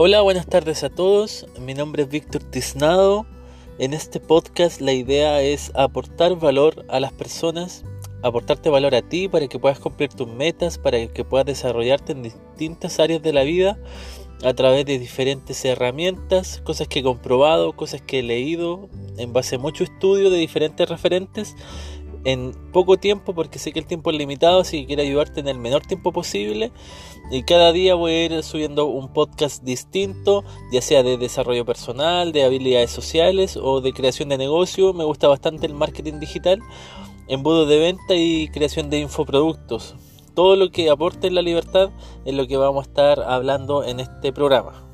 Hola, buenas tardes a todos. Mi nombre es Víctor Tiznado. En este podcast la idea es aportar valor a las personas, aportarte valor a ti para que puedas cumplir tus metas, para que puedas desarrollarte en distintas áreas de la vida a través de diferentes herramientas, cosas que he comprobado, cosas que he leído en base a mucho estudio de diferentes referentes en poco tiempo porque sé que el tiempo es limitado, así que quiero ayudarte en el menor tiempo posible. Y cada día voy a ir subiendo un podcast distinto, ya sea de desarrollo personal, de habilidades sociales o de creación de negocio. Me gusta bastante el marketing digital, embudo de venta y creación de infoproductos. Todo lo que aporte la libertad es lo que vamos a estar hablando en este programa.